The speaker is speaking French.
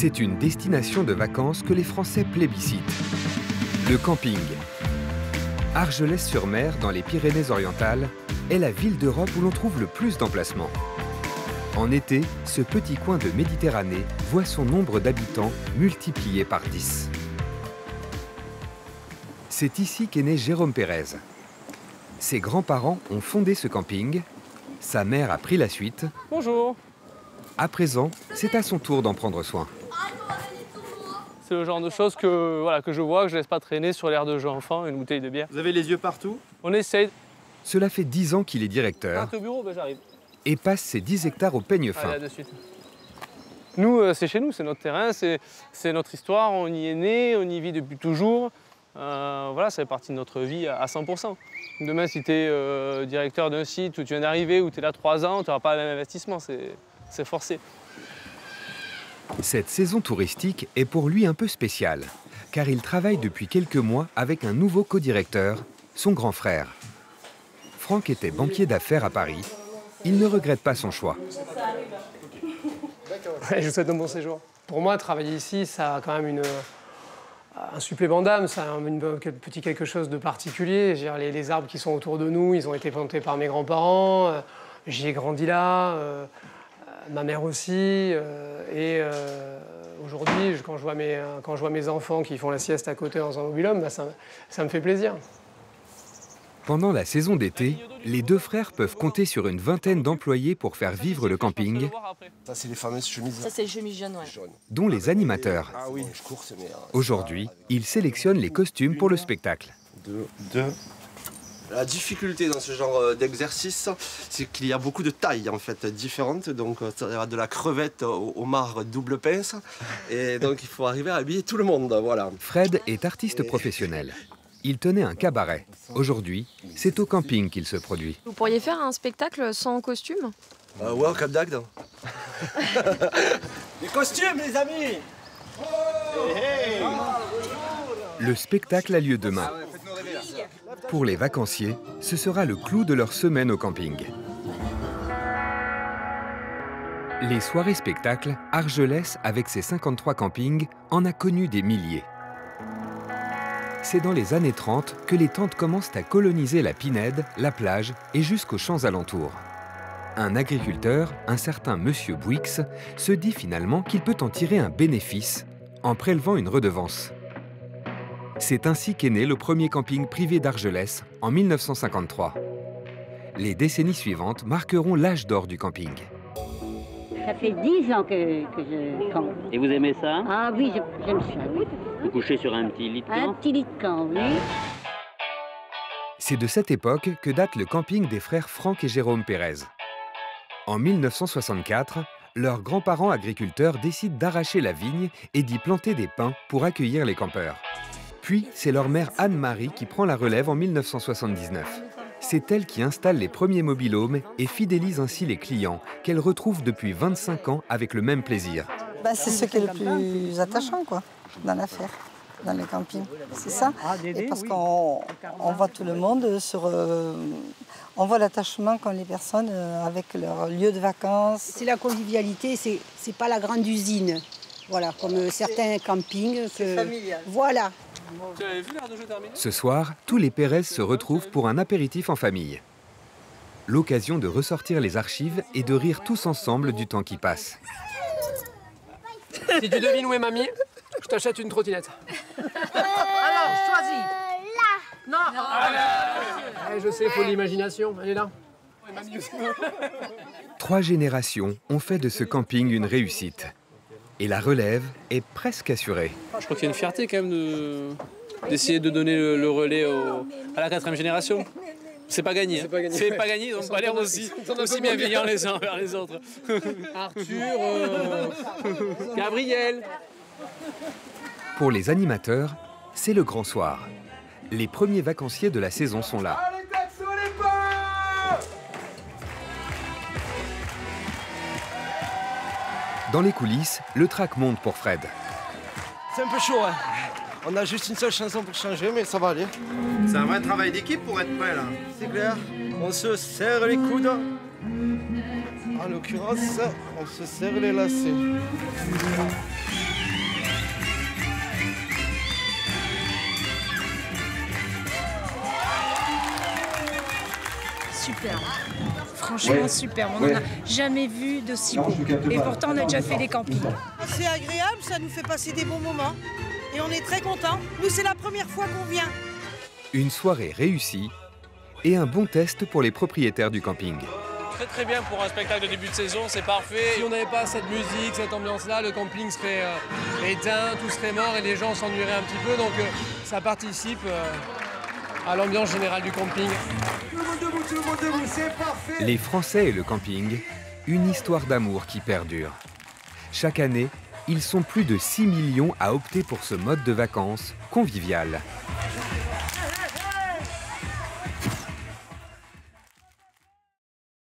C'est une destination de vacances que les Français plébiscitent. Le camping. Argelès-sur-Mer, dans les Pyrénées-Orientales, est la ville d'Europe où l'on trouve le plus d'emplacements. En été, ce petit coin de Méditerranée voit son nombre d'habitants multiplié par 10. C'est ici qu'est né Jérôme Pérez, ses grands-parents ont fondé ce camping, sa mère a pris la suite. Bonjour À présent, c'est à son tour d'en prendre soin. C'est le genre de choses que, voilà, que je vois, que je laisse pas traîner sur l'air de jeu enfant, une bouteille de bière. Vous avez les yeux partout? On essaye. Cela fait 10 ans qu'il est directeur au bureau, ben j'arrive. et passe ses 10 hectares au peigne fin. Allez, à de suite. Nous, euh, c'est chez nous, c'est notre terrain, c'est c'est notre histoire, on y est né, on y vit depuis toujours. Euh, voilà, ça fait partie de notre vie à à 100%. Demain, si tu es directeur d'un site où tu viens d'arriver, où tu es là 3 ans, tu n'auras pas le même investissement, c'est c'est forcé. Cette saison touristique est pour lui un peu spéciale, car il travaille depuis quelques mois avec un nouveau co-directeur, son grand frère. Franck était banquier d'affaires à Paris. Il ne regrette pas son choix. Ouais, je vous souhaite un bon séjour. Pour moi, travailler ici, ça a quand même une, un supplément d'âme, ça a un petit quelque chose de particulier. Les, arbres qui sont autour de nous, ils ont été plantés par mes grands-parents. euh, J'y ai grandi là, euh, euh, ma mère aussi. et aujourd'hui, quand, je vois mes- enfants qui font la sieste à côté dans un bah, ça me fait plaisir. Pendant la saison d'été, les deux frères peuvent compter sur une vingtaine d'employés pour faire vivre le camping, Ça, c'est les fameuses chemises Ça, c'est ouais. jaunes. dont les animateurs. Ah oui, je cours, c'est meilleur. Aujourd'hui, ils sélectionnent les costumes pour le spectacle. Deux, deux. La difficulté dans ce genre euh, d'exercice, c'est qu'il y a beaucoup de tailles en fait différentes. Donc euh, ça va de la crevette au homard double pince. Et donc il faut arriver à habiller tout le monde. Voilà. Fred est artiste professionnel. Il tenait un cabaret. Aujourd'hui, c'est au camping qu'il se produit. Vous pourriez faire un spectacle sans costume? Euh, ouais, d'Agde. Les costumes, les amis Le spectacle a lieu demain. Pour les vacanciers, ce sera le clou de leur semaine au camping. Les soirées spectacles, Argelès, avec ses 53 campings, en a connu des milliers. C'est dans les années 30 que les tentes commencent à coloniser la Pinède, la plage et jusqu'aux champs alentours. Un agriculteur, un certain Monsieur Bouix, se dit finalement qu'il peut en tirer un bénéfice en prélevant une redevance. C'est ainsi qu'est né le premier camping privé d'Argelès en 1953. Les décennies suivantes marqueront l'âge d'or du camping. Ça fait dix ans que, que je campe. Et vous aimez ça? Ah oui, je- j'aime ça, oui. Vous couchez sur un petit lit de Un camp petit lit de camp, oui. C'est de cette époque que date le camping des frères Franck et Jérôme Pérez. En 1964, leurs grands-parents agriculteurs décident d'arracher la vigne et d'y planter des pins pour accueillir les campeurs. Puis, c'est leur mère Anne-Marie qui prend la relève en 1979. C'est elle qui installe les premiers mobilhomes et fidélise ainsi les clients qu'elle retrouve depuis 25 ans avec le même plaisir. Bah, c'est ce qui est le plus attachant quoi, dans l'affaire, dans le camping. C'est ça. Et parce qu'on on voit tout le monde sur. euh, on voit l'attachement qu'ont les personnes euh, avec leur lieu de vacances. C'est la convivialité, c'est c'est pas la grande usine. Voilà, comme certains campings. que- familial. Voilà. Ce soir, tous les Pérez se retrouvent pour un apéritif en famille. L'occasion de ressortir les archives et de rire tous ensemble du temps qui passe. Si tu devines où est mamie, je t'achète une trottinette. Alors, choisis Là Non Ouais, Je sais, il faut de l'imagination. Elle est là. Trois générations ont fait de ce camping une réussite. Et la relève est presque assurée. Je crois qu'il y a une fierté quand même de- d'essayer de donner le, le relais au- à la quatrième génération. C'est pas gagné. hein. pas gagné, C'est pas gagné, ils pas l'air aussi, aussi bienveillants bien. les uns envers les autres. Arthur, euh, Gabriel. Pour les animateurs, c'est le grand soir. Les premiers vacanciers de la saison sont là. Allez, les Dans les coulisses, le track monte pour Fred. C'est un peu chaud, hein. On a juste une seule chanson pour changer, mais ça va aller. C'est un vrai travail d'équipe pour être prêt là. C'est clair. On se serre les coudes. En l'occurrence, on se serre les lacets. Super. Franchement, super. On n'en a jamais vu de si beau. Et pourtant, on a déjà fait des campings. C'est agréable, ça nous fait passer des bons moments. Et on est très contents. Nous, c'est la première fois qu'on vient. Une soirée réussie et un bon test pour les propriétaires du camping. Très très bien pour un spectacle de début de saison, c'est parfait. Si on n'avait pas cette musique, cette ambiance-là, le camping serait euh, éteint, tout serait mort et les gens s'ennuieraient un petit peu. Donc euh, ça participe euh, à l'ambiance générale du camping. Les Français et le camping, une histoire d'amour qui perdure. Chaque année, ils sont plus de 6 millions à opter pour ce mode de vacances convivial.